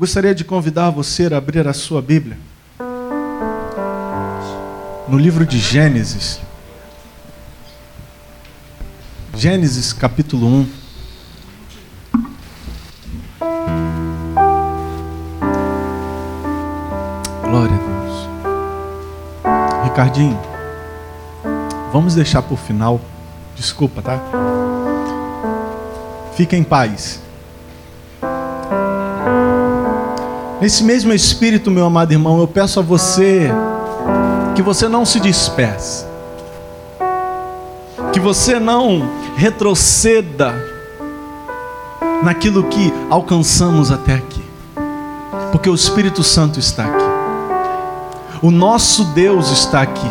Gostaria de convidar você a abrir a sua Bíblia no livro de Gênesis. Gênesis capítulo 1. Glória a Deus. Ricardinho, vamos deixar por final. Desculpa, tá? Fica em paz. Nesse mesmo espírito, meu amado irmão, eu peço a você que você não se disperse, que você não retroceda naquilo que alcançamos até aqui, porque o Espírito Santo está aqui, o nosso Deus está aqui,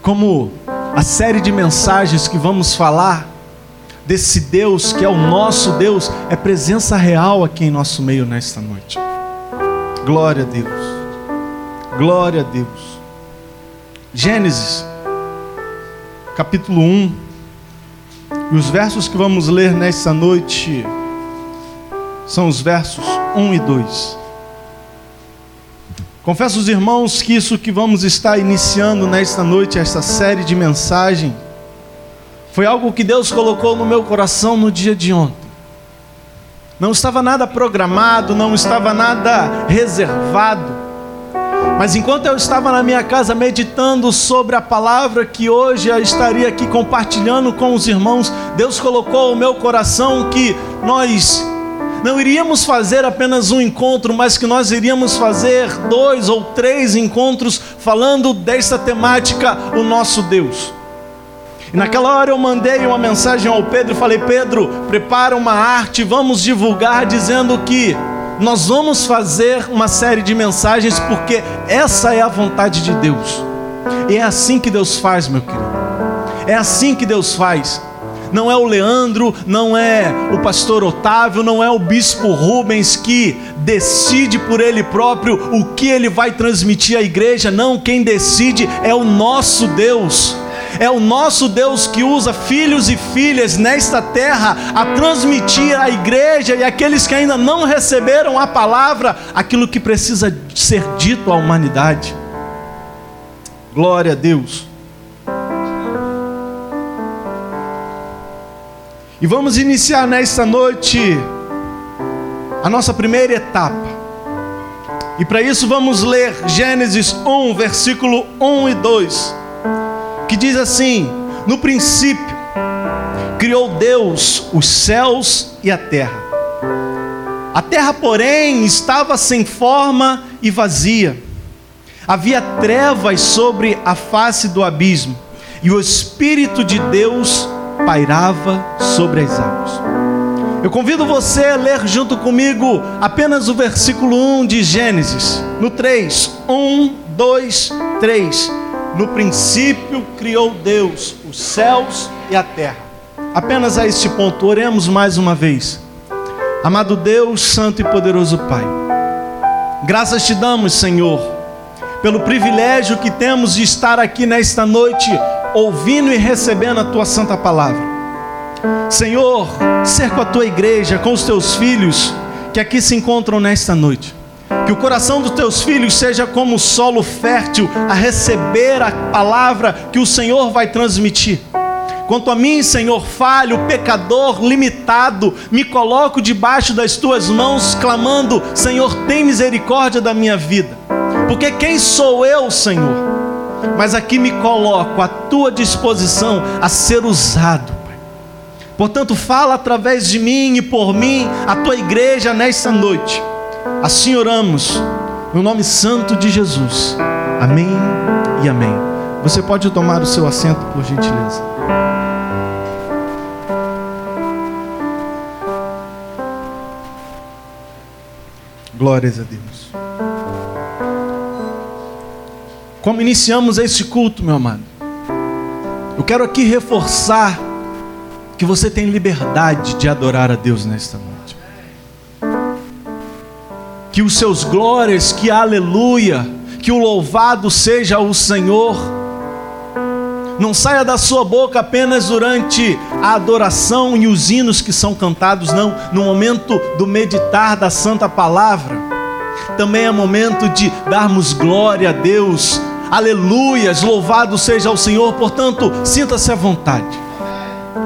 como a série de mensagens que vamos falar desse Deus que é o nosso Deus, é presença real aqui em nosso meio nesta noite. Glória a Deus. Glória a Deus. Gênesis, capítulo 1. E os versos que vamos ler nesta noite são os versos 1 e 2. Confesso aos irmãos que isso que vamos estar iniciando nesta noite, esta série de mensagem, foi algo que Deus colocou no meu coração no dia de ontem. Não estava nada programado, não estava nada reservado. Mas enquanto eu estava na minha casa meditando sobre a palavra que hoje eu estaria aqui compartilhando com os irmãos, Deus colocou no meu coração que nós não iríamos fazer apenas um encontro, mas que nós iríamos fazer dois ou três encontros falando desta temática, o nosso Deus. E naquela hora eu mandei uma mensagem ao Pedro e falei: Pedro, prepara uma arte, vamos divulgar dizendo que nós vamos fazer uma série de mensagens porque essa é a vontade de Deus. E é assim que Deus faz, meu querido. É assim que Deus faz. Não é o Leandro, não é o pastor Otávio, não é o bispo Rubens que decide por ele próprio o que ele vai transmitir à igreja. Não, quem decide é o nosso Deus. É o nosso Deus que usa filhos e filhas nesta terra a transmitir à igreja e aqueles que ainda não receberam a palavra aquilo que precisa ser dito à humanidade. Glória a Deus. E vamos iniciar nesta noite a nossa primeira etapa. E para isso vamos ler Gênesis 1, versículo 1 e 2 que diz assim: No princípio, criou Deus os céus e a terra. A terra, porém, estava sem forma e vazia. Havia trevas sobre a face do abismo, e o Espírito de Deus pairava sobre as águas. Eu convido você a ler junto comigo apenas o versículo 1 de Gênesis, no 3. 1, 2, 3 no princípio criou Deus os céus e a terra. Apenas a este ponto, oremos mais uma vez. Amado Deus, Santo e Poderoso Pai, graças te damos, Senhor, pelo privilégio que temos de estar aqui nesta noite, ouvindo e recebendo a tua santa palavra. Senhor, ser com a tua igreja, com os teus filhos que aqui se encontram nesta noite. Que o coração dos teus filhos seja como solo fértil a receber a palavra que o Senhor vai transmitir. Quanto a mim, Senhor, falho, pecador, limitado, me coloco debaixo das tuas mãos, clamando: Senhor, tem misericórdia da minha vida. Porque quem sou eu, Senhor? Mas aqui me coloco à tua disposição a ser usado. Pai. Portanto, fala através de mim e por mim, a tua igreja nesta noite Assim oramos, no nome santo de Jesus. Amém e amém. Você pode tomar o seu assento, por gentileza. Glórias a Deus. Como iniciamos esse culto, meu amado? Eu quero aqui reforçar que você tem liberdade de adorar a Deus nesta noite que os seus glórias, que aleluia, que o louvado seja o Senhor. não saia da sua boca apenas durante a adoração e os hinos que são cantados, não, no momento do meditar da Santa Palavra. Também é momento de darmos glória a Deus, aleluias, louvado seja o Senhor, portanto, sinta-se à vontade,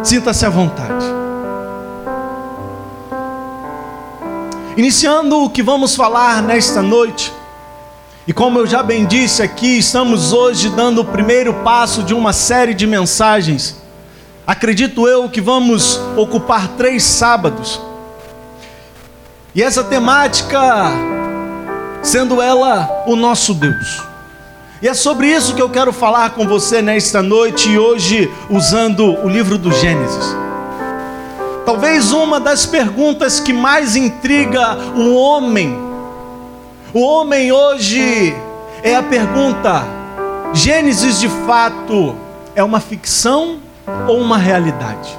sinta-se à vontade. Iniciando o que vamos falar nesta noite, e como eu já bem disse aqui, estamos hoje dando o primeiro passo de uma série de mensagens. Acredito eu que vamos ocupar três sábados. E essa temática, sendo ela o nosso Deus. E é sobre isso que eu quero falar com você nesta noite e hoje, usando o livro do Gênesis. Talvez uma das perguntas que mais intriga o homem o homem hoje é a pergunta: Gênesis de fato é uma ficção ou uma realidade?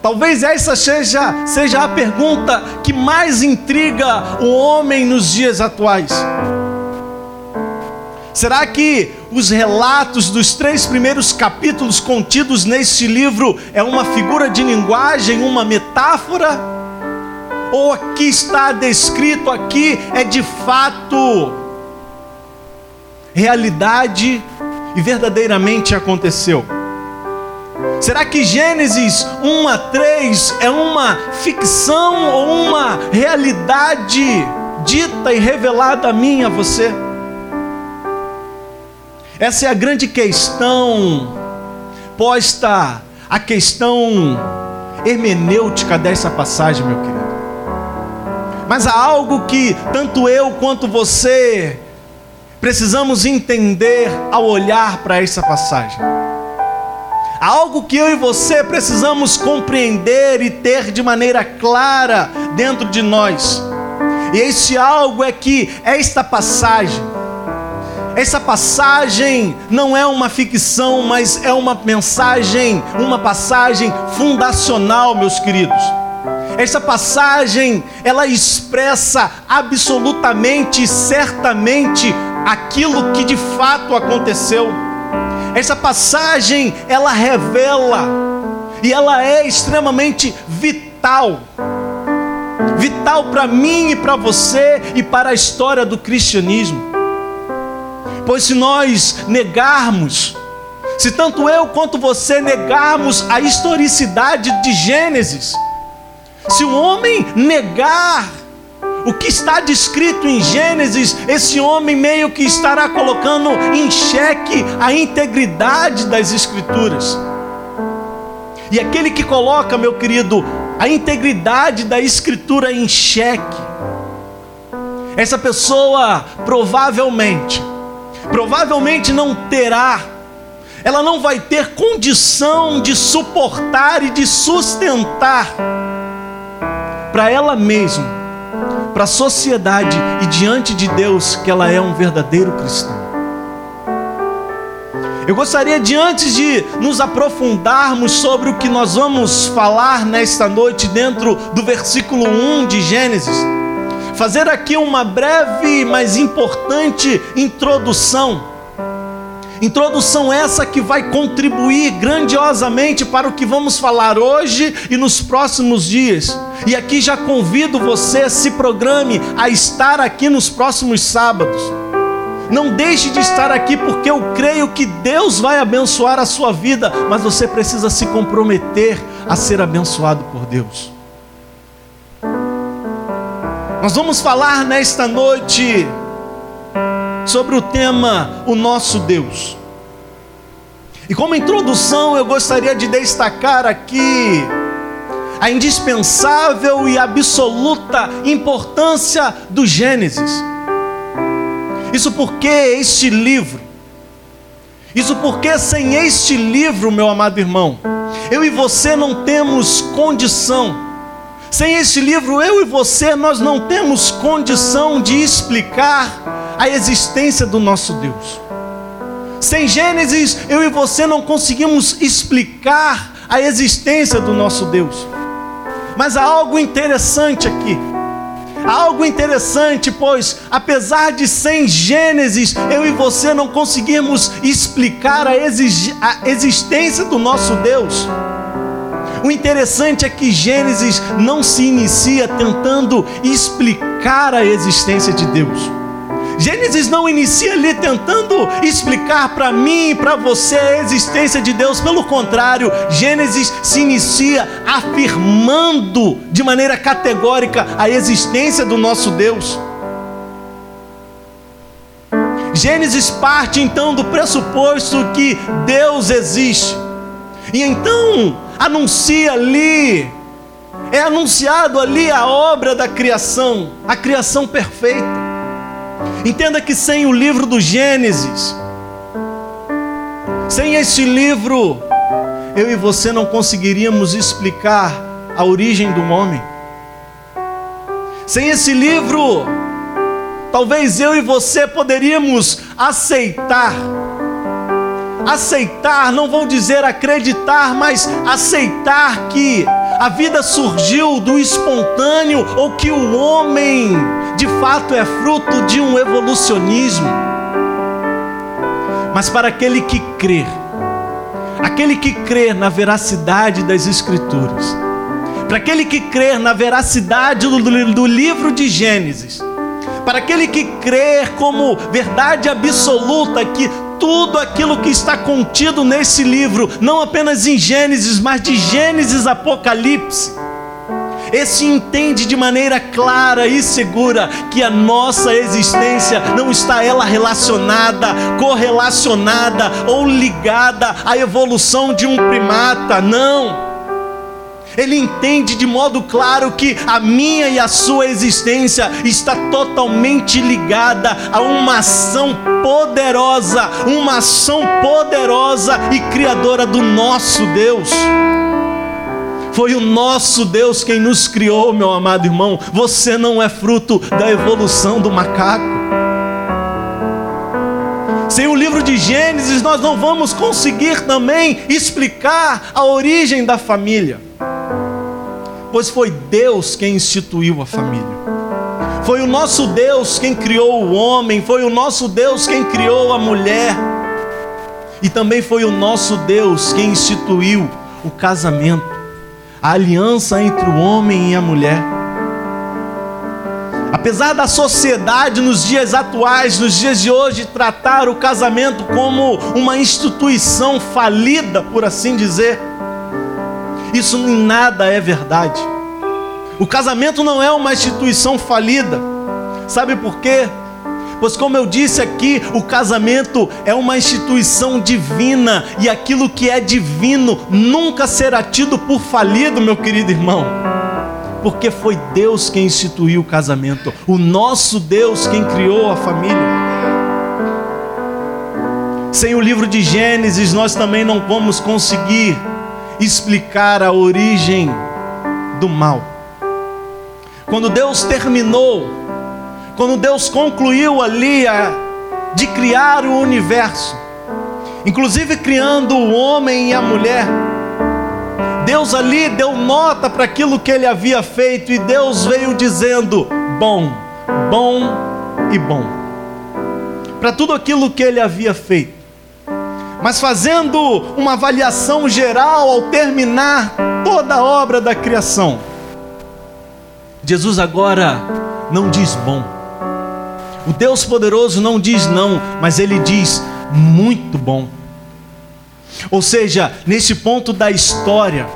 Talvez essa seja, seja a pergunta que mais intriga o homem nos dias atuais. Será que os relatos dos três primeiros capítulos contidos neste livro é uma figura de linguagem, uma metáfora? ou aqui está descrito aqui é de fato realidade e verdadeiramente aconteceu? Será que Gênesis 1 a 3 é uma ficção ou uma realidade dita e revelada a mim a você? Essa é a grande questão posta, a questão hermenêutica dessa passagem, meu querido. Mas há algo que tanto eu quanto você precisamos entender ao olhar para essa passagem. Há algo que eu e você precisamos compreender e ter de maneira clara dentro de nós. E esse algo é que esta passagem, essa passagem não é uma ficção, mas é uma mensagem, uma passagem fundacional, meus queridos. Essa passagem, ela expressa absolutamente e certamente aquilo que de fato aconteceu. Essa passagem, ela revela e ela é extremamente vital. Vital para mim e para você e para a história do cristianismo. Pois se nós negarmos, se tanto eu quanto você negarmos a historicidade de Gênesis, se o homem negar o que está descrito em Gênesis, esse homem meio que estará colocando em xeque a integridade das Escrituras. E aquele que coloca, meu querido, a integridade da Escritura em xeque, essa pessoa provavelmente, provavelmente não terá, ela não vai ter condição de suportar e de sustentar para ela mesma, para a sociedade e diante de Deus que ela é um verdadeiro cristão. Eu gostaria de, antes de nos aprofundarmos sobre o que nós vamos falar nesta noite, dentro do versículo 1 de Gênesis, fazer aqui uma breve, mas importante introdução Introdução essa que vai contribuir grandiosamente para o que vamos falar hoje e nos próximos dias. E aqui já convido você, se programe a estar aqui nos próximos sábados. Não deixe de estar aqui porque eu creio que Deus vai abençoar a sua vida, mas você precisa se comprometer a ser abençoado por Deus. Nós vamos falar nesta noite sobre o tema O Nosso Deus. E como introdução, eu gostaria de destacar aqui a indispensável e absoluta importância do Gênesis. Isso porque este livro, isso porque sem este livro, meu amado irmão, eu e você não temos condição sem este livro, eu e você, nós não temos condição de explicar a existência do nosso Deus. Sem Gênesis, eu e você não conseguimos explicar a existência do nosso Deus. Mas há algo interessante aqui. Algo interessante, pois apesar de sem Gênesis, eu e você não conseguirmos explicar a, a existência do nosso Deus. O interessante é que Gênesis não se inicia tentando explicar a existência de Deus. Gênesis não inicia ali tentando explicar para mim e para você a existência de Deus, pelo contrário, Gênesis se inicia afirmando de maneira categórica a existência do nosso Deus. Gênesis parte então do pressuposto que Deus existe, e então anuncia ali, é anunciado ali a obra da criação, a criação perfeita. Entenda que sem o livro do Gênesis, sem esse livro, eu e você não conseguiríamos explicar a origem do homem. Sem esse livro, talvez eu e você poderíamos aceitar aceitar, não vou dizer acreditar, mas aceitar que a vida surgiu do espontâneo ou que o homem de fato é fruto de um evolucionismo. Mas para aquele que crê, aquele que crê na veracidade das Escrituras, para aquele que crê na veracidade do, do livro de Gênesis, para aquele que crê como verdade absoluta que tudo aquilo que está contido nesse livro, não apenas em Gênesis, mas de Gênesis Apocalipse. Esse entende de maneira clara e segura que a nossa existência não está ela relacionada, correlacionada ou ligada à evolução de um primata, não ele entende de modo claro que a minha e a sua existência está totalmente ligada a uma ação poderosa, uma ação poderosa e criadora do nosso Deus. Foi o nosso Deus quem nos criou, meu amado irmão. Você não é fruto da evolução do macaco. Sem o livro de Gênesis, nós não vamos conseguir também explicar a origem da família pois foi Deus quem instituiu a família. Foi o nosso Deus quem criou o homem, foi o nosso Deus quem criou a mulher. E também foi o nosso Deus quem instituiu o casamento, a aliança entre o homem e a mulher. Apesar da sociedade nos dias atuais, nos dias de hoje, tratar o casamento como uma instituição falida, por assim dizer, isso em nada é verdade. O casamento não é uma instituição falida. Sabe por quê? Pois, como eu disse aqui, o casamento é uma instituição divina e aquilo que é divino nunca será tido por falido, meu querido irmão. Porque foi Deus quem instituiu o casamento, o nosso Deus quem criou a família. Sem o livro de Gênesis, nós também não vamos conseguir explicar a origem do mal. Quando Deus terminou, quando Deus concluiu ali a, de criar o universo, inclusive criando o homem e a mulher, Deus ali deu nota para aquilo que ele havia feito e Deus veio dizendo: bom, bom e bom. Para tudo aquilo que ele havia feito mas fazendo uma avaliação geral ao terminar toda a obra da criação. Jesus agora não diz bom. O Deus poderoso não diz não, mas ele diz muito bom. Ou seja, nesse ponto da história,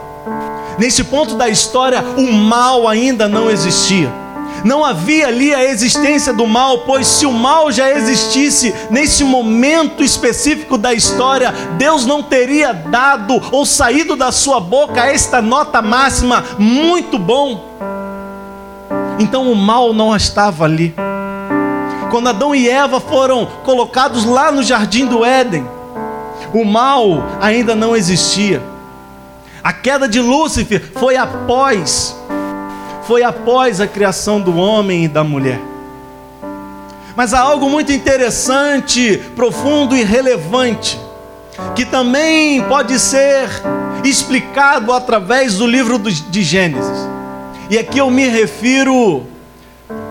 nesse ponto da história, o mal ainda não existia. Não havia ali a existência do mal, pois se o mal já existisse nesse momento específico da história, Deus não teria dado ou saído da sua boca esta nota máxima, muito bom. Então o mal não estava ali. Quando Adão e Eva foram colocados lá no jardim do Éden, o mal ainda não existia. A queda de Lúcifer foi após foi após a criação do homem e da mulher. Mas há algo muito interessante, profundo e relevante, que também pode ser explicado através do livro de Gênesis. E aqui eu me refiro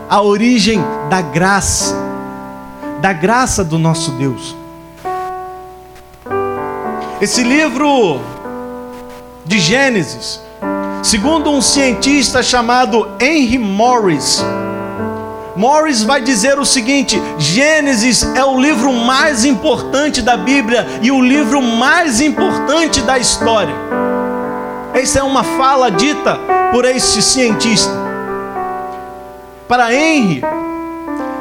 a origem da graça, da graça do nosso Deus. Esse livro de Gênesis, segundo um cientista chamado Henry Morris, Morris vai dizer o seguinte: Gênesis é o livro mais importante da Bíblia e o livro mais importante da história. Essa é uma fala dita por este cientista. Para Henry,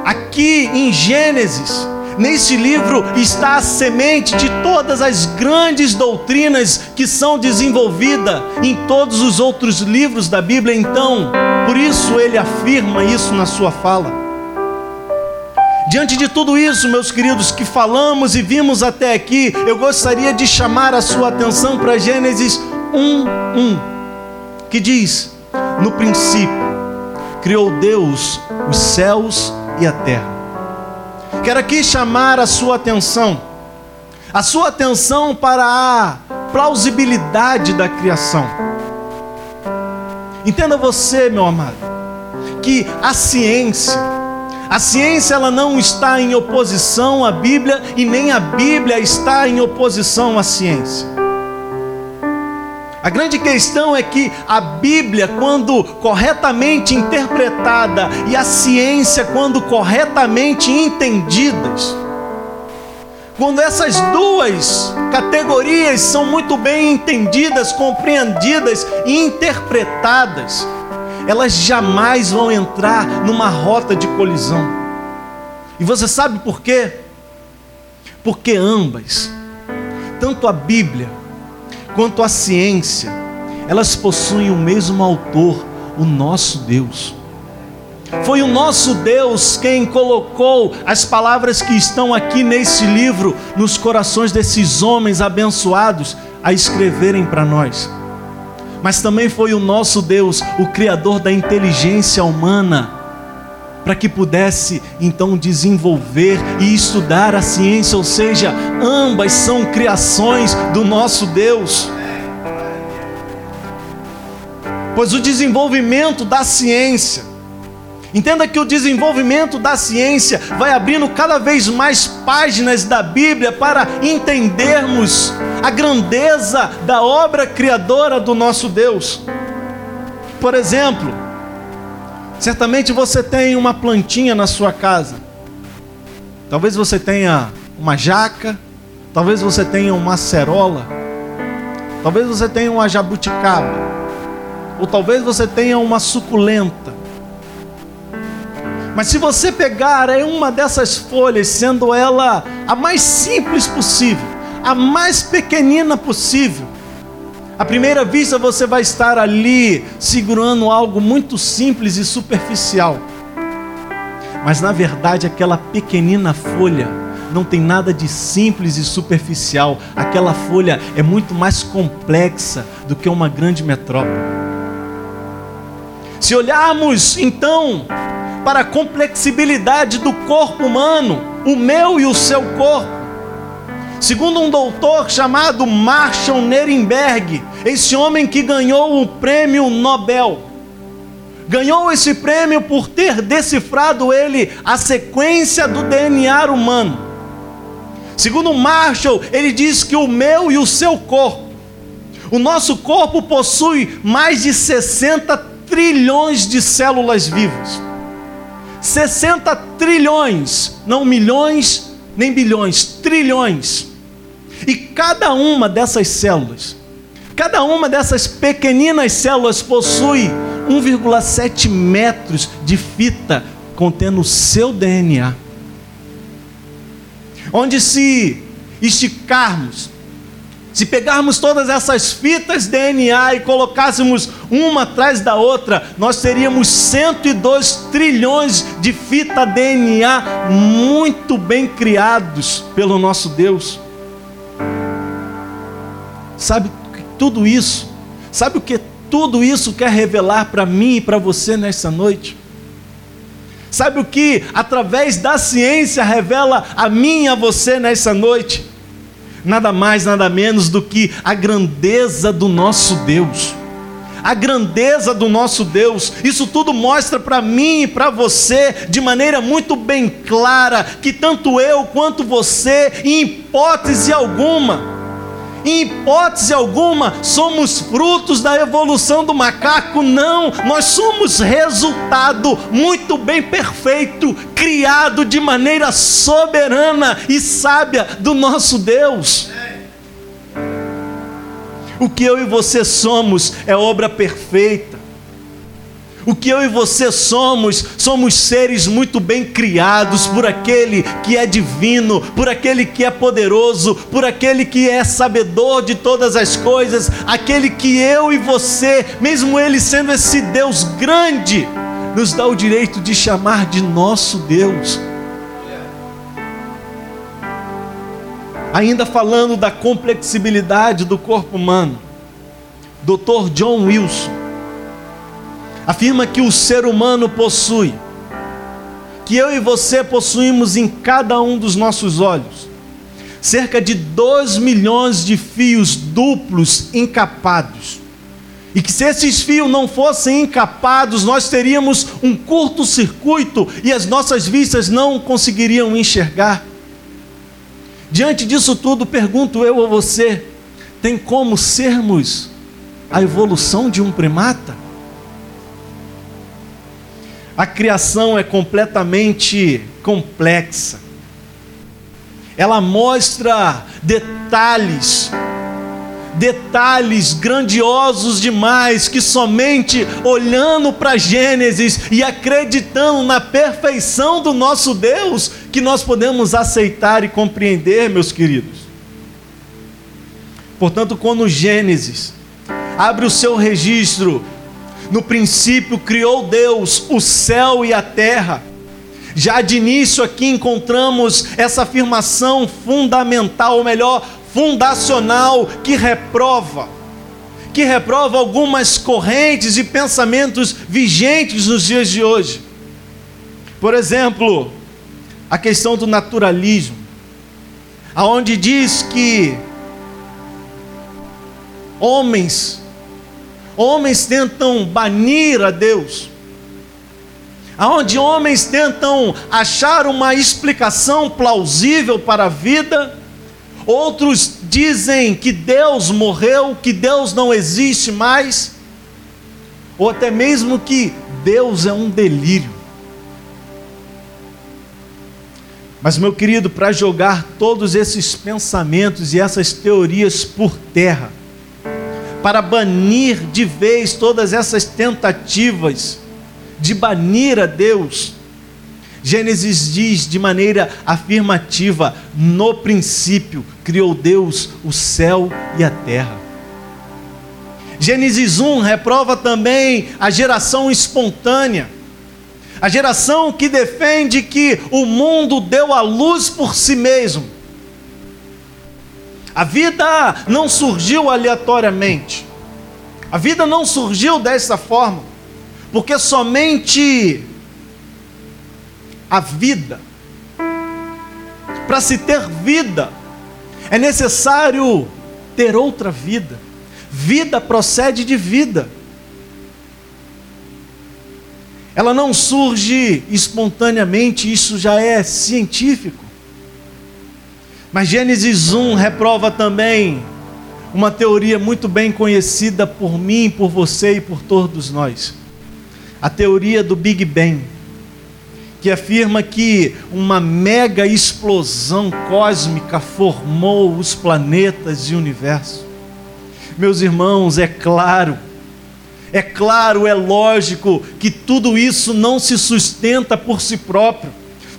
aqui em Gênesis, Nesse livro está a semente de todas as grandes doutrinas que são desenvolvidas em todos os outros livros da Bíblia. Então, por isso ele afirma isso na sua fala. Diante de tudo isso, meus queridos, que falamos e vimos até aqui, eu gostaria de chamar a sua atenção para Gênesis 1:1, que diz: No princípio criou Deus os céus e a terra. Quero aqui chamar a sua atenção, a sua atenção para a plausibilidade da criação. Entenda você, meu amado, que a ciência, a ciência ela não está em oposição à Bíblia e nem a Bíblia está em oposição à ciência. A grande questão é que a Bíblia, quando corretamente interpretada, e a ciência, quando corretamente entendidas, quando essas duas categorias são muito bem entendidas, compreendidas e interpretadas, elas jamais vão entrar numa rota de colisão. E você sabe por quê? Porque ambas, tanto a Bíblia quanto à ciência, elas possuem o mesmo autor, o nosso Deus. Foi o nosso Deus quem colocou as palavras que estão aqui nesse livro nos corações desses homens abençoados a escreverem para nós. Mas também foi o nosso Deus, o Criador da inteligência humana, para que pudesse então desenvolver e estudar a ciência, ou seja, ambas são criações do nosso Deus. Pois o desenvolvimento da ciência, entenda que o desenvolvimento da ciência vai abrindo cada vez mais páginas da Bíblia para entendermos a grandeza da obra criadora do nosso Deus. Por exemplo, Certamente você tem uma plantinha na sua casa. Talvez você tenha uma jaca, talvez você tenha uma acerola, talvez você tenha uma jabuticaba, ou talvez você tenha uma suculenta. Mas se você pegar uma dessas folhas, sendo ela a mais simples possível, a mais pequenina possível, à primeira vista você vai estar ali segurando algo muito simples e superficial. Mas na verdade aquela pequenina folha não tem nada de simples e superficial. Aquela folha é muito mais complexa do que uma grande metrópole. Se olharmos então para a complexibilidade do corpo humano, o meu e o seu corpo, Segundo um doutor chamado Marshall Nerenberg, esse homem que ganhou o prêmio Nobel, ganhou esse prêmio por ter decifrado ele a sequência do DNA humano. Segundo Marshall, ele diz que o meu e o seu corpo, o nosso corpo possui mais de 60 trilhões de células vivas. 60 trilhões, não milhões nem bilhões, trilhões. E cada uma dessas células, cada uma dessas pequeninas células possui 1,7 metros de fita contendo o seu DNA. Onde se esticarmos, se pegarmos todas essas fitas DNA e colocássemos uma atrás da outra, nós teríamos 102 trilhões de fita DNA muito bem criados pelo nosso Deus. Sabe tudo isso? Sabe o que tudo isso quer revelar para mim e para você nessa noite? Sabe o que através da ciência revela a mim e a você nessa noite? Nada mais, nada menos do que a grandeza do nosso Deus, a grandeza do nosso Deus. Isso tudo mostra para mim e para você de maneira muito bem clara que tanto eu quanto você, em hipótese alguma, em hipótese alguma, somos frutos da evolução do macaco, não, nós somos resultado muito bem perfeito, criado de maneira soberana e sábia do nosso Deus. O que eu e você somos é obra perfeita. O que eu e você somos, somos seres muito bem criados por aquele que é divino, por aquele que é poderoso, por aquele que é sabedor de todas as coisas, aquele que eu e você, mesmo ele sendo esse Deus grande, nos dá o direito de chamar de nosso Deus. Ainda falando da complexibilidade do corpo humano, Dr. John Wilson afirma que o ser humano possui, que eu e você possuímos em cada um dos nossos olhos, cerca de 2 milhões de fios duplos encapados. E que se esses fios não fossem encapados, nós teríamos um curto-circuito e as nossas vistas não conseguiriam enxergar. Diante disso tudo, pergunto eu a você: tem como sermos a evolução de um primata? A criação é completamente complexa. Ela mostra detalhes, detalhes grandiosos demais que somente olhando para Gênesis e acreditando na perfeição do nosso Deus que nós podemos aceitar e compreender, meus queridos. Portanto, quando Gênesis abre o seu registro no princípio criou Deus o céu e a terra. Já de início aqui encontramos essa afirmação fundamental, ou melhor, fundacional, que reprova, que reprova algumas correntes e pensamentos vigentes nos dias de hoje. Por exemplo, a questão do naturalismo, aonde diz que homens homens tentam banir a Deus, aonde homens tentam achar uma explicação plausível para a vida, outros dizem que Deus morreu, que Deus não existe mais, ou até mesmo que Deus é um delírio. Mas, meu querido, para jogar todos esses pensamentos e essas teorias por terra, para banir de vez todas essas tentativas de banir a Deus. Gênesis diz de maneira afirmativa: no princípio criou Deus o céu e a terra. Gênesis 1 reprova também a geração espontânea, a geração que defende que o mundo deu a luz por si mesmo a vida não surgiu aleatoriamente. A vida não surgiu dessa forma, porque somente a vida, para se ter vida, é necessário ter outra vida. Vida procede de vida. Ela não surge espontaneamente, isso já é científico. Mas Gênesis 1 reprova também uma teoria muito bem conhecida por mim, por você e por todos nós. A teoria do Big Bang, que afirma que uma mega explosão cósmica formou os planetas e o universo. Meus irmãos, é claro, é claro, é lógico que tudo isso não se sustenta por si próprio.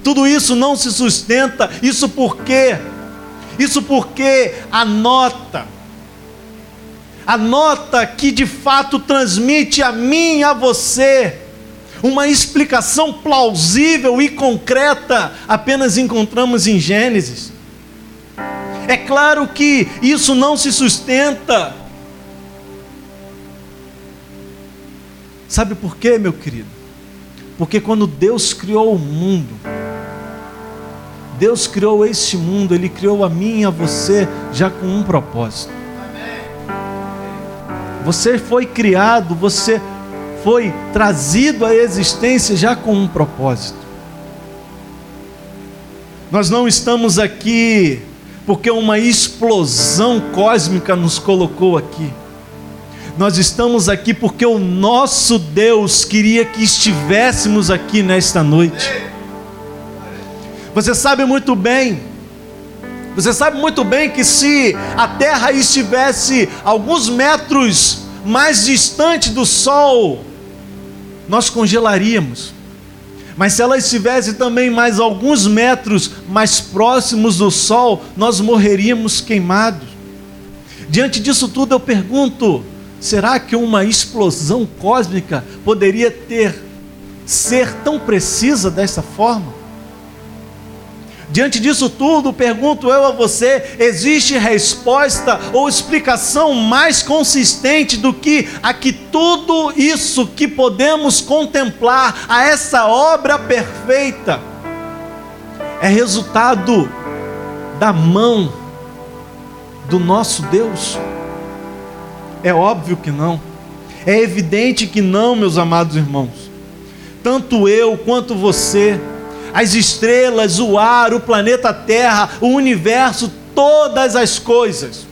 Tudo isso não se sustenta, isso porque isso porque a nota, a nota que de fato transmite a mim e a você uma explicação plausível e concreta, apenas encontramos em Gênesis. É claro que isso não se sustenta. Sabe por quê, meu querido? Porque quando Deus criou o mundo, Deus criou este mundo, Ele criou a mim e a você já com um propósito. Você foi criado, você foi trazido à existência já com um propósito. Nós não estamos aqui porque uma explosão cósmica nos colocou aqui. Nós estamos aqui porque o nosso Deus queria que estivéssemos aqui nesta noite. Você sabe muito bem, você sabe muito bem que se a Terra estivesse alguns metros mais distante do Sol, nós congelaríamos. Mas se ela estivesse também mais alguns metros mais próximos do Sol, nós morreríamos queimados. Diante disso tudo, eu pergunto: será que uma explosão cósmica poderia ter ser tão precisa dessa forma? Diante disso tudo, pergunto eu a você: existe resposta ou explicação mais consistente do que a que tudo isso que podemos contemplar, a essa obra perfeita, é resultado da mão do nosso Deus? É óbvio que não. É evidente que não, meus amados irmãos. Tanto eu quanto você as estrelas, o ar, o planeta Terra, o universo, todas as coisas.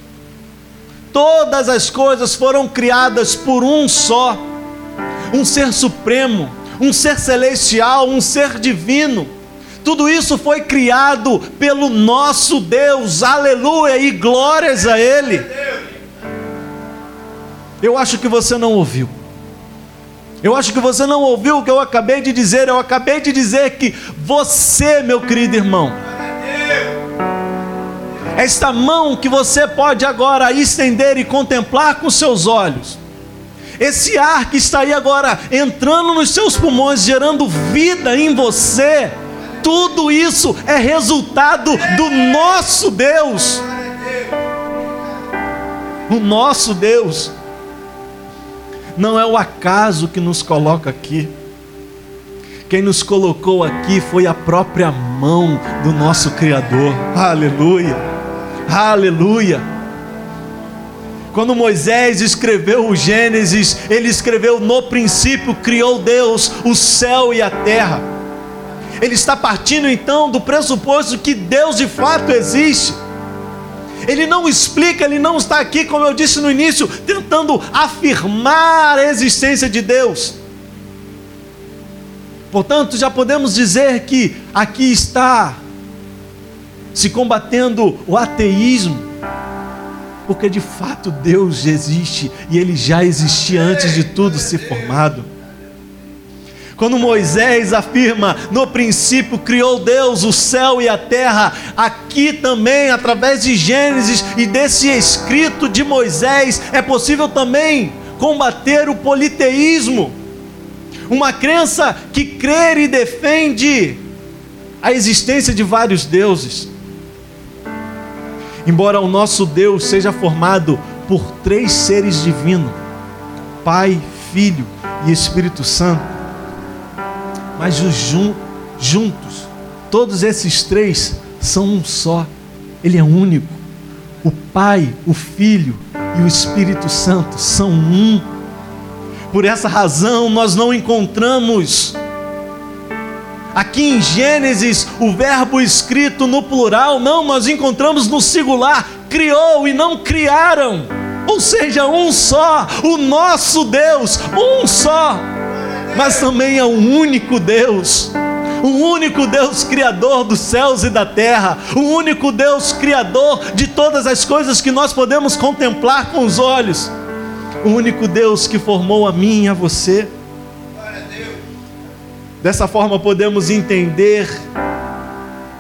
Todas as coisas foram criadas por um só, um ser supremo, um ser celestial, um ser divino. Tudo isso foi criado pelo nosso Deus, aleluia, e glórias a Ele. Eu acho que você não ouviu. Eu acho que você não ouviu o que eu acabei de dizer. Eu acabei de dizer que você, meu querido irmão, esta mão que você pode agora estender e contemplar com seus olhos, esse ar que está aí agora entrando nos seus pulmões, gerando vida em você, tudo isso é resultado do nosso Deus. O nosso Deus não é o acaso que nos coloca aqui. Quem nos colocou aqui foi a própria mão do nosso Criador. Aleluia! Aleluia! Quando Moisés escreveu o Gênesis, ele escreveu: No princípio criou Deus o céu e a terra. Ele está partindo então do pressuposto que Deus de fato existe ele não explica, ele não está aqui, como eu disse no início, tentando afirmar a existência de Deus. Portanto, já podemos dizer que aqui está se combatendo o ateísmo, porque de fato Deus existe e ele já existia antes de tudo ser formado. Quando Moisés afirma, no princípio criou Deus o céu e a terra, aqui também, através de Gênesis e desse escrito de Moisés, é possível também combater o politeísmo, uma crença que crê e defende a existência de vários deuses. Embora o nosso Deus seja formado por três seres divinos, Pai, Filho e Espírito Santo, mas os jun juntos, todos esses três são um só. Ele é único. O Pai, o Filho e o Espírito Santo são um. Por essa razão, nós não encontramos aqui em Gênesis o verbo escrito no plural, não, nós encontramos no singular: criou e não criaram. Ou seja, um só, o nosso Deus, um só mas também é um único Deus. O único Deus criador dos céus e da terra, o único Deus criador de todas as coisas que nós podemos contemplar com os olhos, o único Deus que formou a mim e a você. Dessa forma podemos entender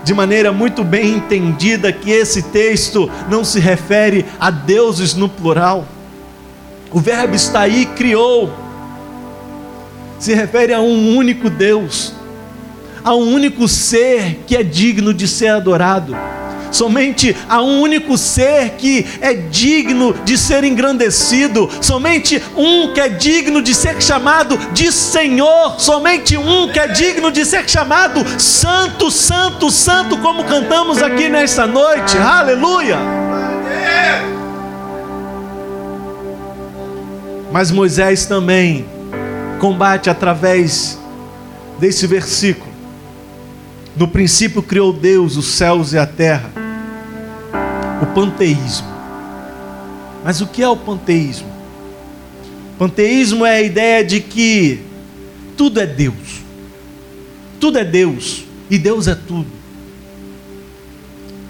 de maneira muito bem entendida que esse texto não se refere a deuses no plural. O verbo está aí, criou se refere a um único Deus, a um único ser que é digno de ser adorado. Somente a um único ser que é digno de ser engrandecido, somente um que é digno de ser chamado de Senhor, somente um que é digno de ser chamado Santo, Santo, Santo, como cantamos aqui nesta noite, aleluia. Mas Moisés também combate através desse versículo. No princípio criou Deus os céus e a terra. O panteísmo. Mas o que é o panteísmo? Panteísmo é a ideia de que tudo é Deus. Tudo é Deus e Deus é tudo.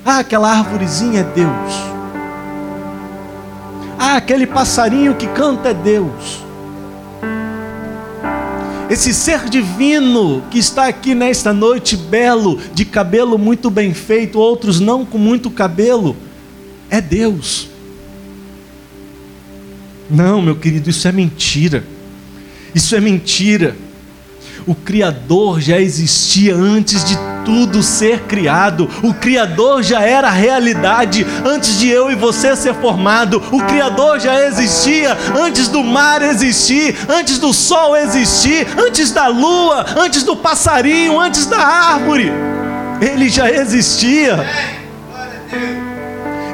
Ah, aquela árvorezinha é Deus. Ah, aquele passarinho que canta é Deus. Esse ser divino que está aqui nesta noite, belo, de cabelo muito bem feito, outros não com muito cabelo, é Deus. Não, meu querido, isso é mentira. Isso é mentira. O Criador já existia antes de tudo ser criado. O Criador já era realidade antes de eu e você ser formado. O Criador já existia antes do mar existir, antes do sol existir, antes da lua, antes do passarinho, antes da árvore. Ele já existia.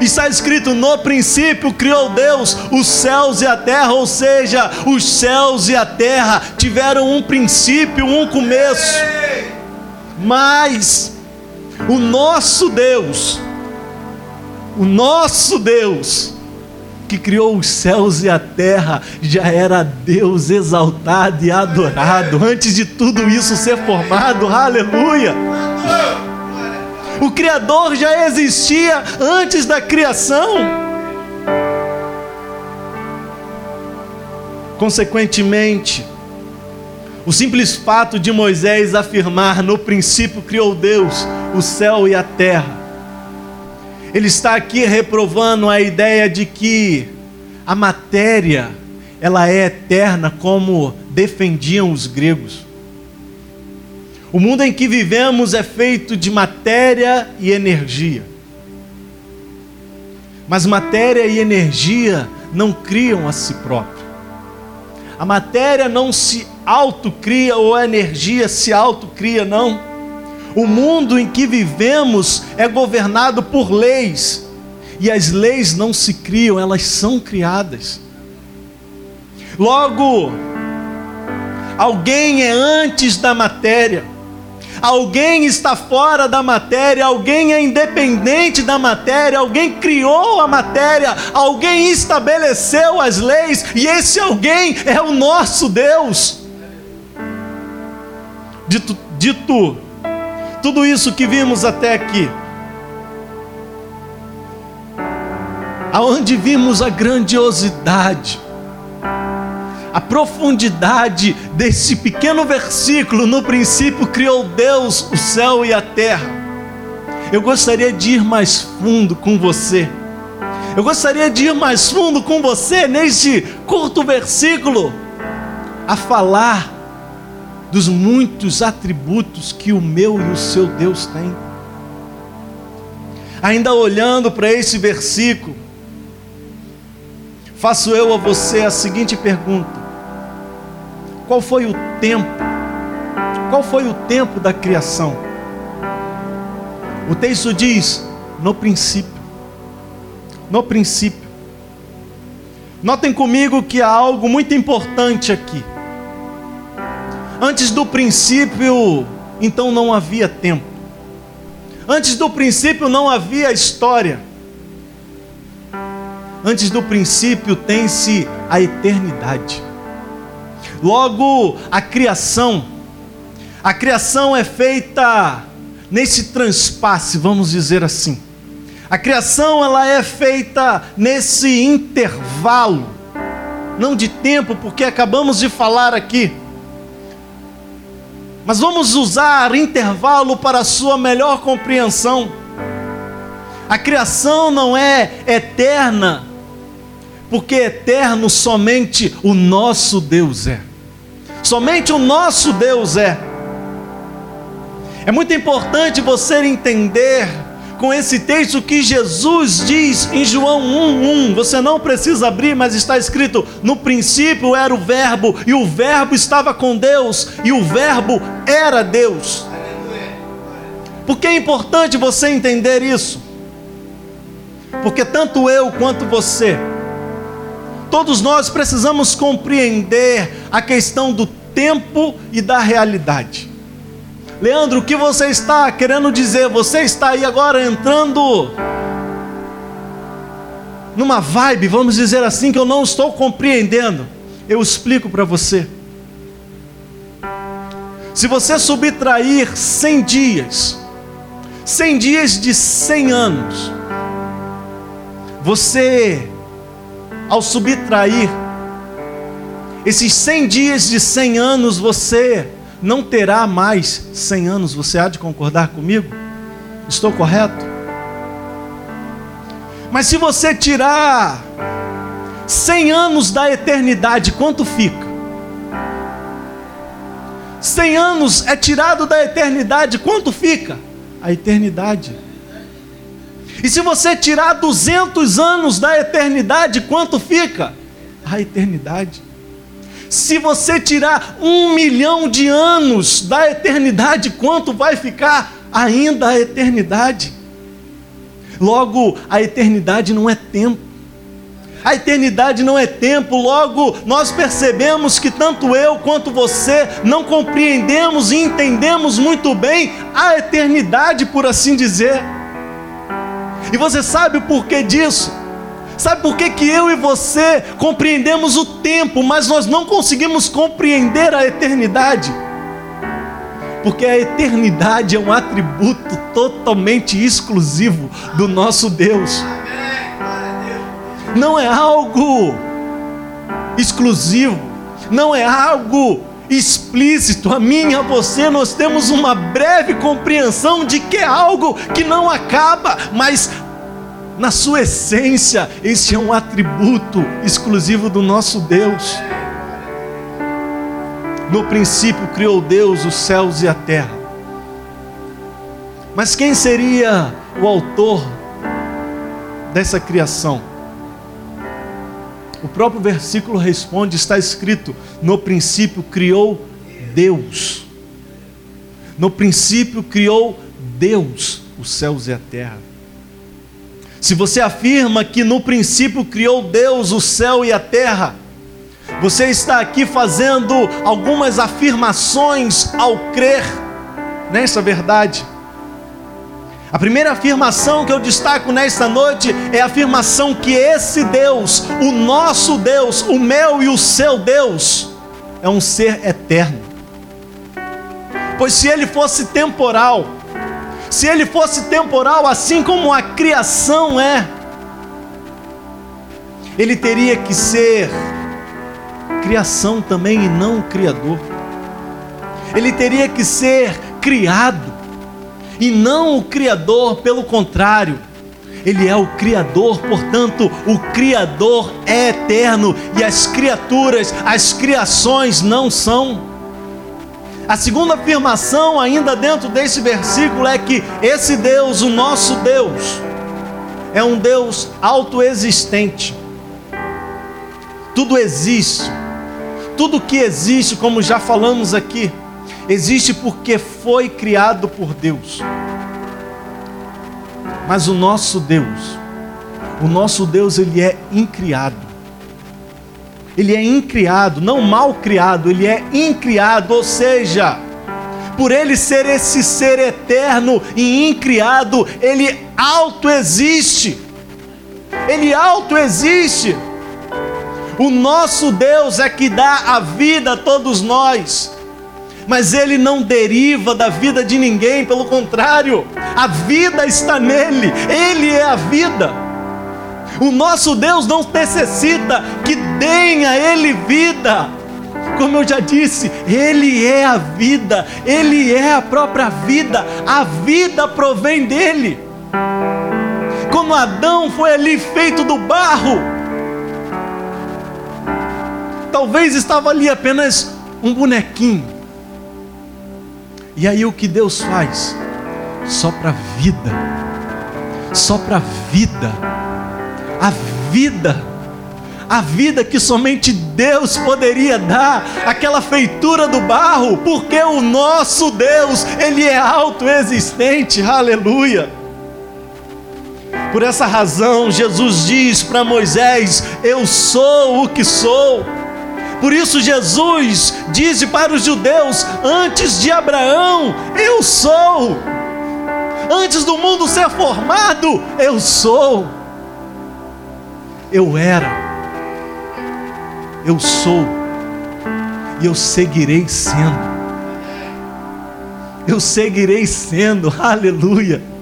Está escrito: no princípio criou Deus os céus e a terra, ou seja, os céus e a terra tiveram um princípio, um começo. Mas o nosso Deus, o nosso Deus, que criou os céus e a terra, já era Deus exaltado e adorado antes de tudo isso ser formado. Aleluia! O Criador já existia antes da criação. Consequentemente, o simples fato de Moisés afirmar: no princípio criou Deus o céu e a terra, ele está aqui reprovando a ideia de que a matéria ela é eterna, como defendiam os gregos. O mundo em que vivemos é feito de matéria e energia. Mas matéria e energia não criam a si próprio. A matéria não se autocria ou a energia se autocria, não. O mundo em que vivemos é governado por leis. E as leis não se criam, elas são criadas. Logo, alguém é antes da matéria alguém está fora da matéria, alguém é independente da matéria, alguém criou a matéria, alguém estabeleceu as leis, e esse alguém é o nosso Deus. Dito, dito tudo isso que vimos até aqui, aonde vimos a grandiosidade, a profundidade desse pequeno versículo, no princípio criou Deus o céu e a terra. Eu gostaria de ir mais fundo com você. Eu gostaria de ir mais fundo com você neste curto versículo, a falar dos muitos atributos que o meu e o seu Deus tem. Ainda olhando para esse versículo, faço eu a você a seguinte pergunta: qual foi o tempo? Qual foi o tempo da criação? O texto diz: no princípio. No princípio. Notem comigo que há algo muito importante aqui. Antes do princípio, então não havia tempo. Antes do princípio não havia história. Antes do princípio tem-se a eternidade. Logo, a criação, a criação é feita nesse transpasse, vamos dizer assim. A criação ela é feita nesse intervalo, não de tempo, porque acabamos de falar aqui. Mas vamos usar intervalo para a sua melhor compreensão. A criação não é eterna, porque eterno somente o nosso Deus é. Somente o nosso Deus é. É muito importante você entender com esse texto que Jesus diz em João 1:1. Você não precisa abrir, mas está escrito: "No princípio era o Verbo, e o Verbo estava com Deus, e o Verbo era Deus". Por que é importante você entender isso? Porque tanto eu quanto você todos nós precisamos compreender a questão do tempo e da realidade. Leandro, o que você está querendo dizer? Você está aí agora entrando numa vibe, vamos dizer assim, que eu não estou compreendendo. Eu explico para você. Se você subtrair 100 dias, 100 dias de 100 anos, você, ao subtrair esses 100 dias de 100 anos, você não terá mais 100 anos. Você há de concordar comigo? Estou correto? Mas se você tirar 100 anos da eternidade, quanto fica? 100 anos é tirado da eternidade, quanto fica? A eternidade. E se você tirar 200 anos da eternidade, quanto fica? A eternidade. Se você tirar um milhão de anos da eternidade, quanto vai ficar ainda a eternidade? Logo, a eternidade não é tempo. A eternidade não é tempo, logo nós percebemos que tanto eu quanto você não compreendemos e entendemos muito bem a eternidade, por assim dizer. E você sabe o porquê disso? Sabe por que, que eu e você compreendemos o tempo, mas nós não conseguimos compreender a eternidade? porque a eternidade é um atributo totalmente exclusivo do nosso Deus. Não é algo exclusivo, não é algo explícito. A mim e a você nós temos uma breve compreensão de que é algo que não acaba, mas na sua essência, esse é um atributo exclusivo do nosso Deus. No princípio criou Deus os céus e a terra. Mas quem seria o autor dessa criação? O próprio versículo responde: está escrito: no princípio criou Deus. No princípio criou Deus os céus e a terra. Se você afirma que no princípio criou Deus o céu e a terra, você está aqui fazendo algumas afirmações ao crer nessa verdade. A primeira afirmação que eu destaco nesta noite é a afirmação que esse Deus, o nosso Deus, o meu e o seu Deus, é um ser eterno. Pois se ele fosse temporal, se ele fosse temporal assim como a criação é, ele teria que ser criação também e não criador. Ele teria que ser criado e não o criador, pelo contrário. Ele é o Criador, portanto, o Criador é eterno e as criaturas, as criações não são. A segunda afirmação, ainda dentro desse versículo, é que esse Deus, o nosso Deus, é um Deus autoexistente. Tudo existe, tudo que existe, como já falamos aqui, existe porque foi criado por Deus. Mas o nosso Deus, o nosso Deus, ele é incriado. Ele é incriado, não mal criado, ele é incriado, ou seja, por ele ser esse ser eterno e incriado, ele autoexiste. Ele autoexiste. O nosso Deus é que dá a vida a todos nós. Mas ele não deriva da vida de ninguém, pelo contrário, a vida está nele, ele é a vida. O nosso Deus não necessita que deem a ele vida. Como eu já disse, ele é a vida, ele é a própria vida, a vida provém dele. Como Adão foi ali feito do barro, talvez estava ali apenas um bonequinho. E aí o que Deus faz? Só para vida. Só para vida. A vida. A vida que somente Deus poderia dar, aquela feitura do barro, porque o nosso Deus, ele é autoexistente. Aleluia. Por essa razão, Jesus diz para Moisés: Eu sou o que sou. Por isso, Jesus disse para os judeus: Antes de Abraão, eu sou. Antes do mundo ser formado, eu sou. Eu era. Eu sou. E eu seguirei sendo. Eu seguirei sendo. Aleluia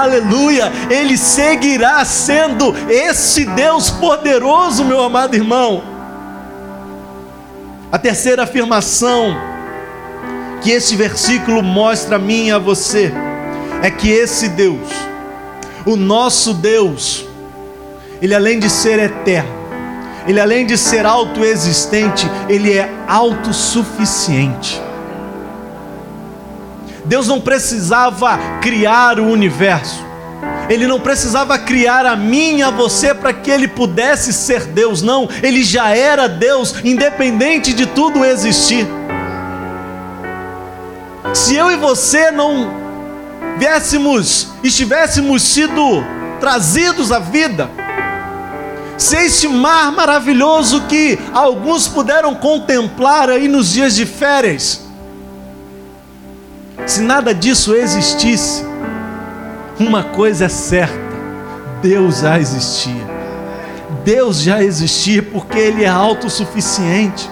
aleluia, Ele seguirá sendo esse Deus poderoso, meu amado irmão. A terceira afirmação que esse versículo mostra a mim e a você é que esse Deus, o nosso Deus, ele além de ser eterno, ele além de ser autoexistente, ele é autossuficiente. Deus não precisava criar o universo. Ele não precisava criar a mim e a você para que ele pudesse ser Deus, não. Ele já era Deus, independente de tudo existir. Se eu e você não viéssemos, estivéssemos sido trazidos à vida, se este mar maravilhoso que alguns puderam contemplar aí nos dias de férias, se nada disso existisse, uma coisa é certa: Deus já existia. Deus já existia porque Ele é autossuficiente.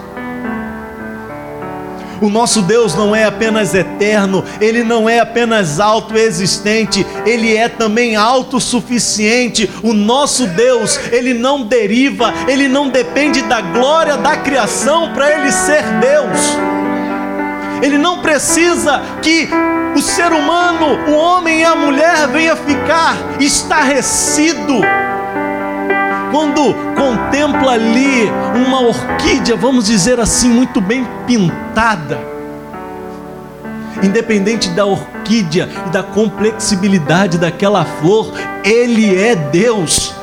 O nosso Deus não é apenas eterno, Ele não é apenas autoexistente, Ele é também autossuficiente. O nosso Deus, Ele não deriva, Ele não depende da glória da criação para Ele ser Deus. Ele não precisa que o ser humano, o homem e a mulher venha ficar estarrecido quando contempla ali uma orquídea, vamos dizer assim, muito bem pintada. Independente da orquídea e da complexibilidade daquela flor, ele é Deus.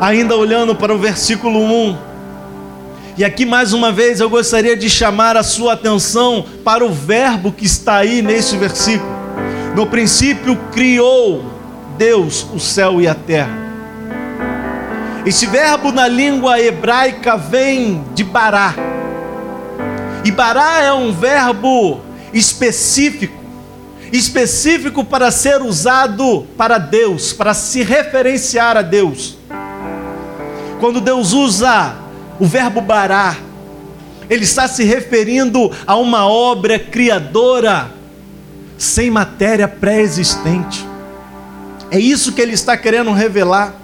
Ainda olhando para o versículo 1, e aqui mais uma vez eu gostaria de chamar a sua atenção para o verbo que está aí neste versículo. No princípio criou Deus o céu e a terra. Esse verbo na língua hebraica vem de bará. E bará é um verbo específico, específico para ser usado para Deus, para se referenciar a Deus. Quando Deus usa o verbo bará, ele está se referindo a uma obra criadora sem matéria pré-existente. É isso que ele está querendo revelar.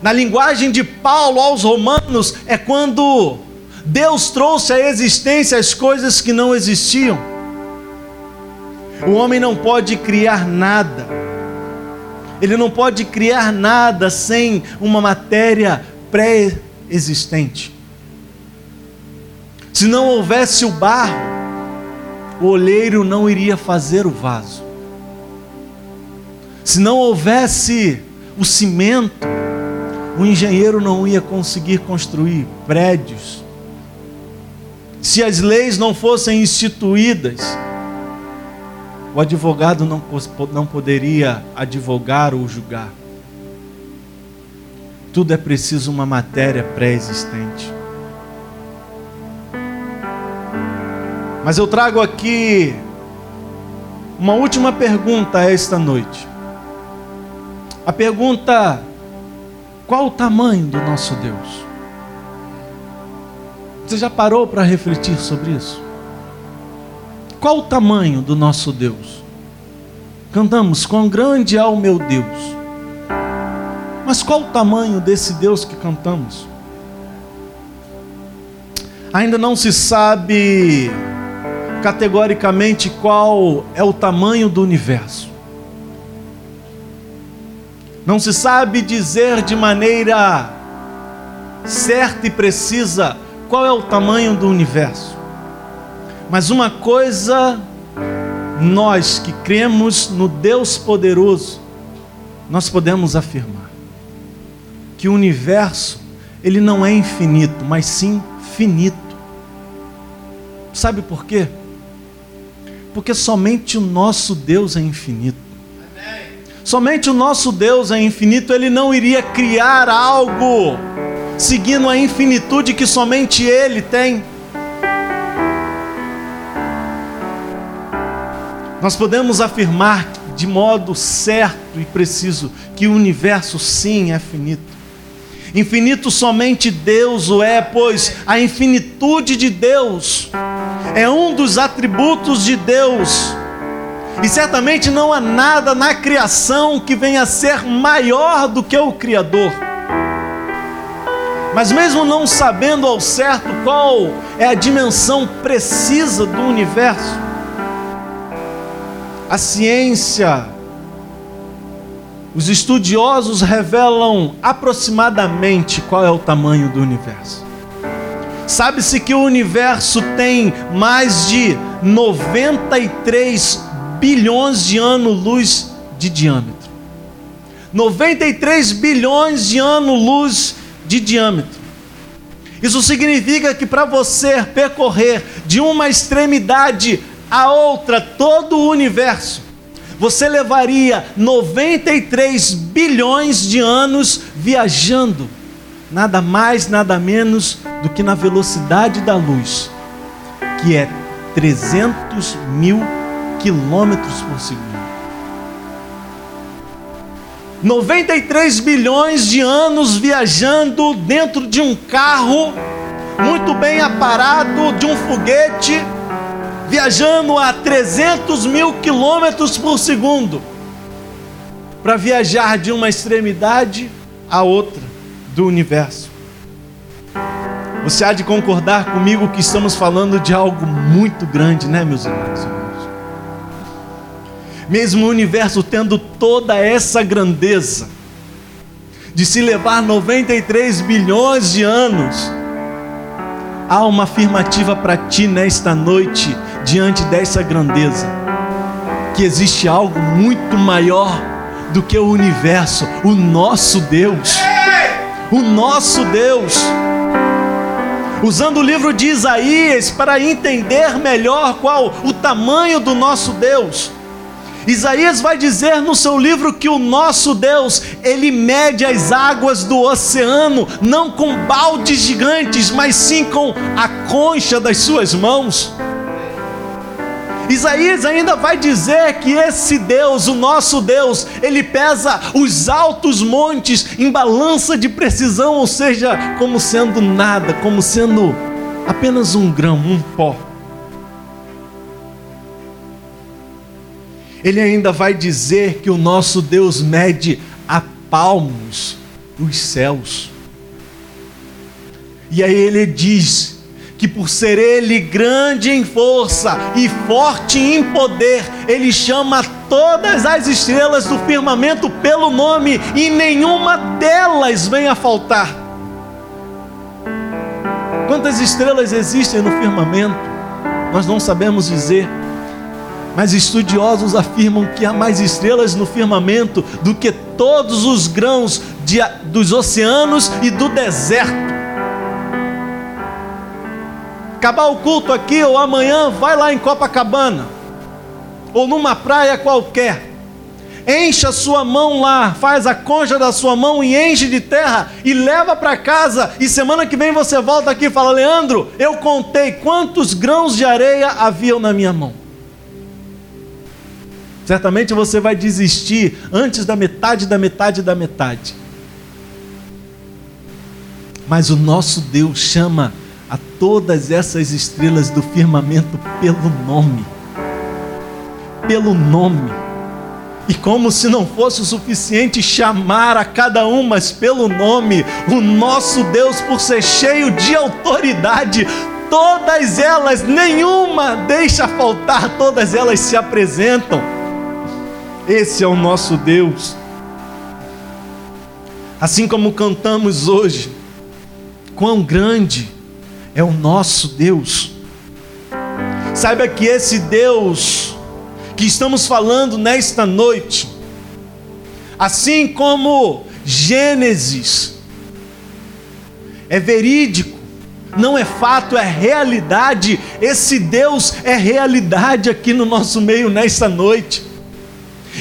Na linguagem de Paulo aos Romanos, é quando Deus trouxe à existência as coisas que não existiam. O homem não pode criar nada, ele não pode criar nada sem uma matéria pré-existente. Se não houvesse o barro, o olheiro não iria fazer o vaso. Se não houvesse o cimento, o engenheiro não ia conseguir construir prédios. Se as leis não fossem instituídas, o advogado não, não poderia advogar ou julgar. Tudo é preciso uma matéria pré-existente. Mas eu trago aqui uma última pergunta esta noite. A pergunta: qual o tamanho do nosso Deus? Você já parou para refletir sobre isso? Qual o tamanho do nosso Deus? Cantamos: Quão grande é o meu Deus. Mas qual o tamanho desse Deus que cantamos? Ainda não se sabe categoricamente qual é o tamanho do universo. Não se sabe dizer de maneira certa e precisa qual é o tamanho do universo. Mas uma coisa, nós que cremos no Deus poderoso, nós podemos afirmar que o universo ele não é infinito, mas sim finito. Sabe por quê? Porque somente o nosso Deus é infinito. Somente o nosso Deus é infinito, ele não iria criar algo seguindo a infinitude que somente ele tem. Nós podemos afirmar de modo certo e preciso que o universo sim é finito. Infinito somente Deus o é, pois a infinitude de Deus é um dos atributos de Deus. E certamente não há nada na criação que venha a ser maior do que o Criador. Mas mesmo não sabendo ao certo qual é a dimensão precisa do universo, a ciência, os estudiosos revelam aproximadamente qual é o tamanho do universo. Sabe-se que o universo tem mais de 93 bilhões de anos-luz de diâmetro. 93 bilhões de anos-luz de diâmetro. Isso significa que para você percorrer de uma extremidade a outra todo o universo, você levaria 93 bilhões de anos viajando, nada mais, nada menos do que na velocidade da luz, que é 300 mil quilômetros por segundo. 93 bilhões de anos viajando dentro de um carro, muito bem aparado, de um foguete, viajando a 300 mil quilômetros por segundo, para viajar de uma extremidade à outra do universo. Você há de concordar comigo que estamos falando de algo muito grande, né, meus irmãos? Mesmo o universo tendo toda essa grandeza, de se levar 93 bilhões de anos, há uma afirmativa para ti nesta noite, diante dessa grandeza, que existe algo muito maior do que o universo, o nosso Deus. O nosso Deus. Usando o livro de Isaías para entender melhor qual o tamanho do nosso Deus. Isaías vai dizer no seu livro que o nosso Deus, ele mede as águas do oceano, não com baldes gigantes, mas sim com a concha das suas mãos. Isaías ainda vai dizer que esse Deus, o nosso Deus, ele pesa os altos montes em balança de precisão, ou seja, como sendo nada, como sendo apenas um grão, um pó. Ele ainda vai dizer que o nosso Deus mede a palmos os céus. E aí ele diz que por ser ele grande em força e forte em poder, ele chama todas as estrelas do firmamento pelo nome e nenhuma delas vem a faltar. Quantas estrelas existem no firmamento? Nós não sabemos dizer mas estudiosos afirmam que há mais estrelas no firmamento do que todos os grãos de, dos oceanos e do deserto. Acabar o culto aqui ou amanhã, vai lá em Copacabana ou numa praia qualquer. Enche a sua mão lá, faz a concha da sua mão e enche de terra e leva para casa. E semana que vem você volta aqui e fala: Leandro, eu contei quantos grãos de areia haviam na minha mão. Certamente você vai desistir antes da metade da metade da metade. Mas o nosso Deus chama a todas essas estrelas do firmamento pelo nome. Pelo nome. E como se não fosse o suficiente chamar a cada um, mas pelo nome, o nosso Deus, por ser cheio de autoridade, todas elas, nenhuma deixa faltar, todas elas se apresentam. Esse é o nosso Deus. Assim como cantamos hoje, quão grande é o nosso Deus. Saiba que esse Deus que estamos falando nesta noite, assim como Gênesis, é verídico, não é fato, é realidade. Esse Deus é realidade aqui no nosso meio nesta noite.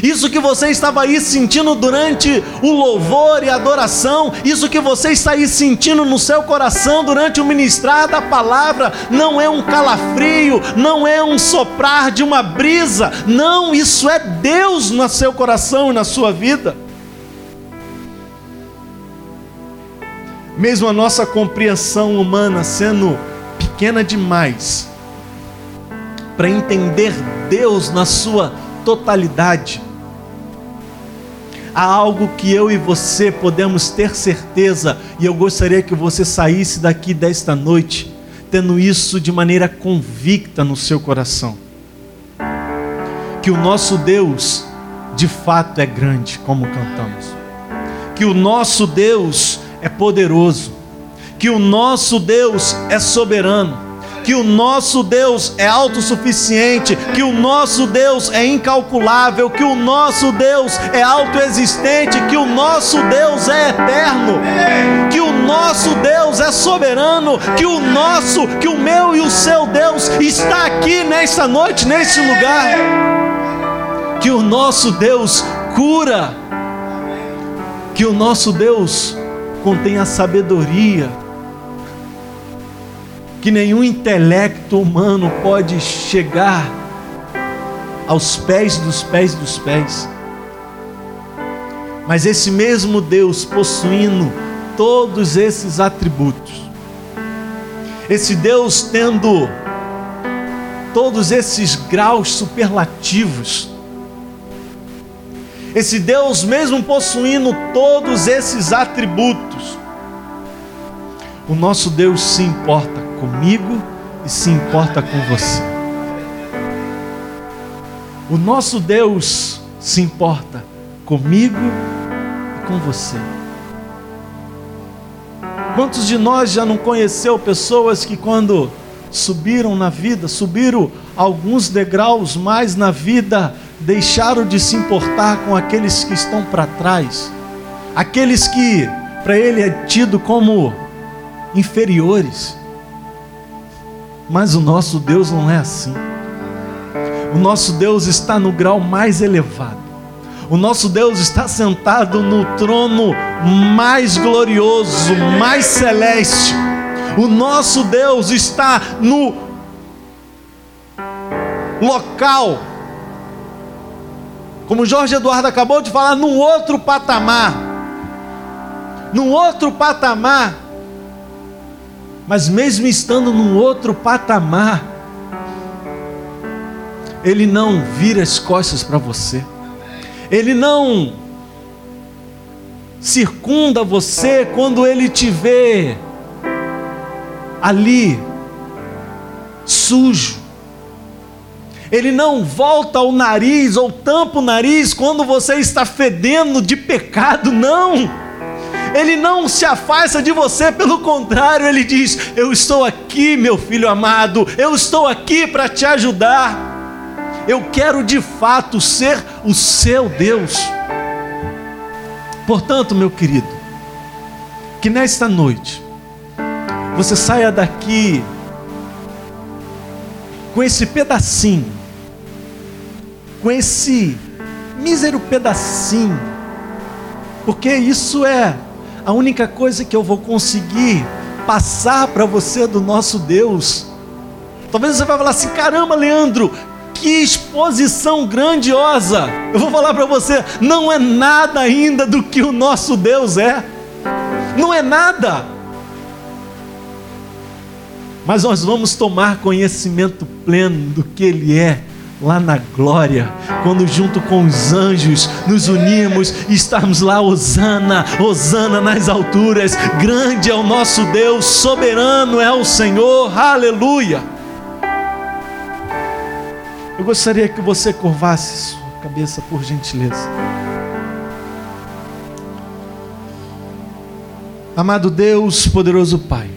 Isso que você estava aí sentindo durante o louvor e adoração, isso que você está aí sentindo no seu coração durante o ministrar da palavra, não é um calafrio, não é um soprar de uma brisa, não, isso é Deus no seu coração e na sua vida. Mesmo a nossa compreensão humana sendo pequena demais para entender Deus na sua totalidade, há algo que eu e você podemos ter certeza, e eu gostaria que você saísse daqui desta noite tendo isso de maneira convicta no seu coração. Que o nosso Deus de fato é grande, como cantamos. Que o nosso Deus é poderoso. Que o nosso Deus é soberano que o nosso Deus é autossuficiente, que o nosso Deus é incalculável, que o nosso Deus é autoexistente, que o nosso Deus é eterno, que o nosso Deus é soberano, que o nosso, que o meu e o seu Deus está aqui nesta noite, neste lugar. Que o nosso Deus cura, que o nosso Deus contém a sabedoria que nenhum intelecto humano pode chegar aos pés dos pés dos pés. Mas esse mesmo Deus possuindo todos esses atributos, esse Deus tendo todos esses graus superlativos, esse Deus mesmo possuindo todos esses atributos, o nosso Deus se importa comigo e se importa com você. O nosso Deus se importa comigo e com você. Quantos de nós já não conheceu pessoas que quando subiram na vida, subiram alguns degraus mais na vida, deixaram de se importar com aqueles que estão para trás, aqueles que para ele é tido como inferiores. Mas o nosso Deus não é assim. O nosso Deus está no grau mais elevado. O nosso Deus está sentado no trono mais glorioso, mais celeste. O nosso Deus está no local, como Jorge Eduardo acabou de falar, num outro patamar. Num outro patamar mas mesmo estando num outro patamar, Ele não vira as costas para você, Ele não circunda você quando Ele te vê ali, sujo. Ele não volta o nariz ou tampa o nariz quando você está fedendo de pecado, não. Ele não se afasta de você, pelo contrário, ele diz: Eu estou aqui, meu filho amado, eu estou aqui para te ajudar. Eu quero de fato ser o seu Deus. Portanto, meu querido, que nesta noite você saia daqui com esse pedacinho, com esse mísero pedacinho, porque isso é a única coisa que eu vou conseguir passar para você do nosso Deus. Talvez você vai falar assim: caramba, Leandro, que exposição grandiosa. Eu vou falar para você: não é nada ainda do que o nosso Deus é. Não é nada. Mas nós vamos tomar conhecimento pleno do que Ele é lá na glória, quando junto com os anjos nos unimos e estarmos lá, Osana, Osana nas alturas, grande é o nosso Deus, soberano é o Senhor, aleluia. Eu gostaria que você curvasse sua cabeça, por gentileza. Amado Deus, poderoso Pai,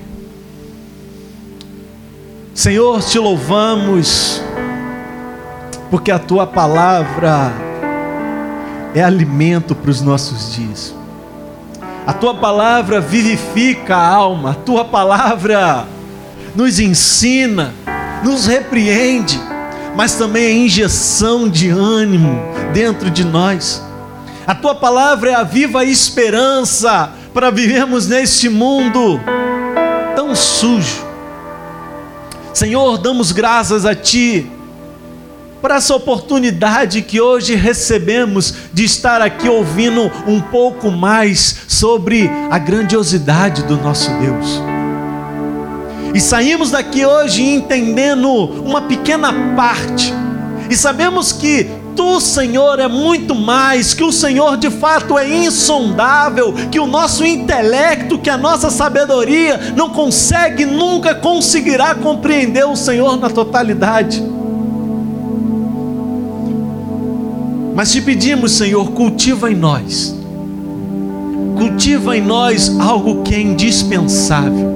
Senhor, te louvamos porque a tua palavra é alimento para os nossos dias. A tua palavra vivifica a alma, a tua palavra nos ensina, nos repreende, mas também a injeção de ânimo dentro de nós. A tua palavra é a viva esperança para vivermos neste mundo tão sujo. Senhor, damos graças a Ti por essa oportunidade que hoje recebemos de estar aqui ouvindo um pouco mais sobre a grandiosidade do nosso Deus. E saímos daqui hoje entendendo uma pequena parte, e sabemos que Tu, Senhor, é muito mais, que o Senhor de fato é insondável, que o nosso intelecto, que a nossa sabedoria não consegue, nunca conseguirá compreender o Senhor na totalidade. Mas te pedimos, Senhor, cultiva em nós, cultiva em nós algo que é indispensável,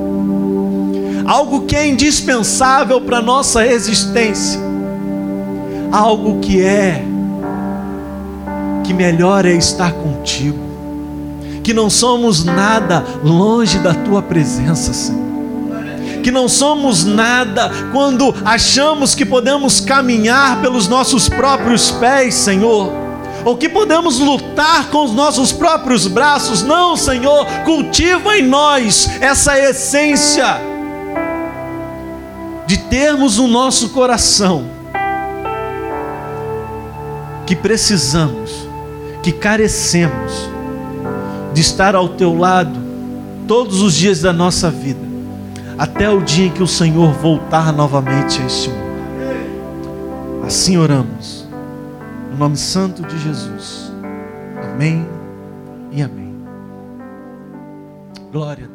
algo que é indispensável para nossa existência, algo que é, que melhor é estar contigo, que não somos nada longe da tua presença, Senhor que não somos nada quando achamos que podemos caminhar pelos nossos próprios pés, Senhor. Ou que podemos lutar com os nossos próprios braços, não, Senhor, cultiva em nós essa essência de termos o nosso coração que precisamos, que carecemos de estar ao teu lado todos os dias da nossa vida até o dia em que o Senhor voltar novamente a este mundo. Assim oramos, no nome santo de Jesus. Amém e amém. Glória a Deus.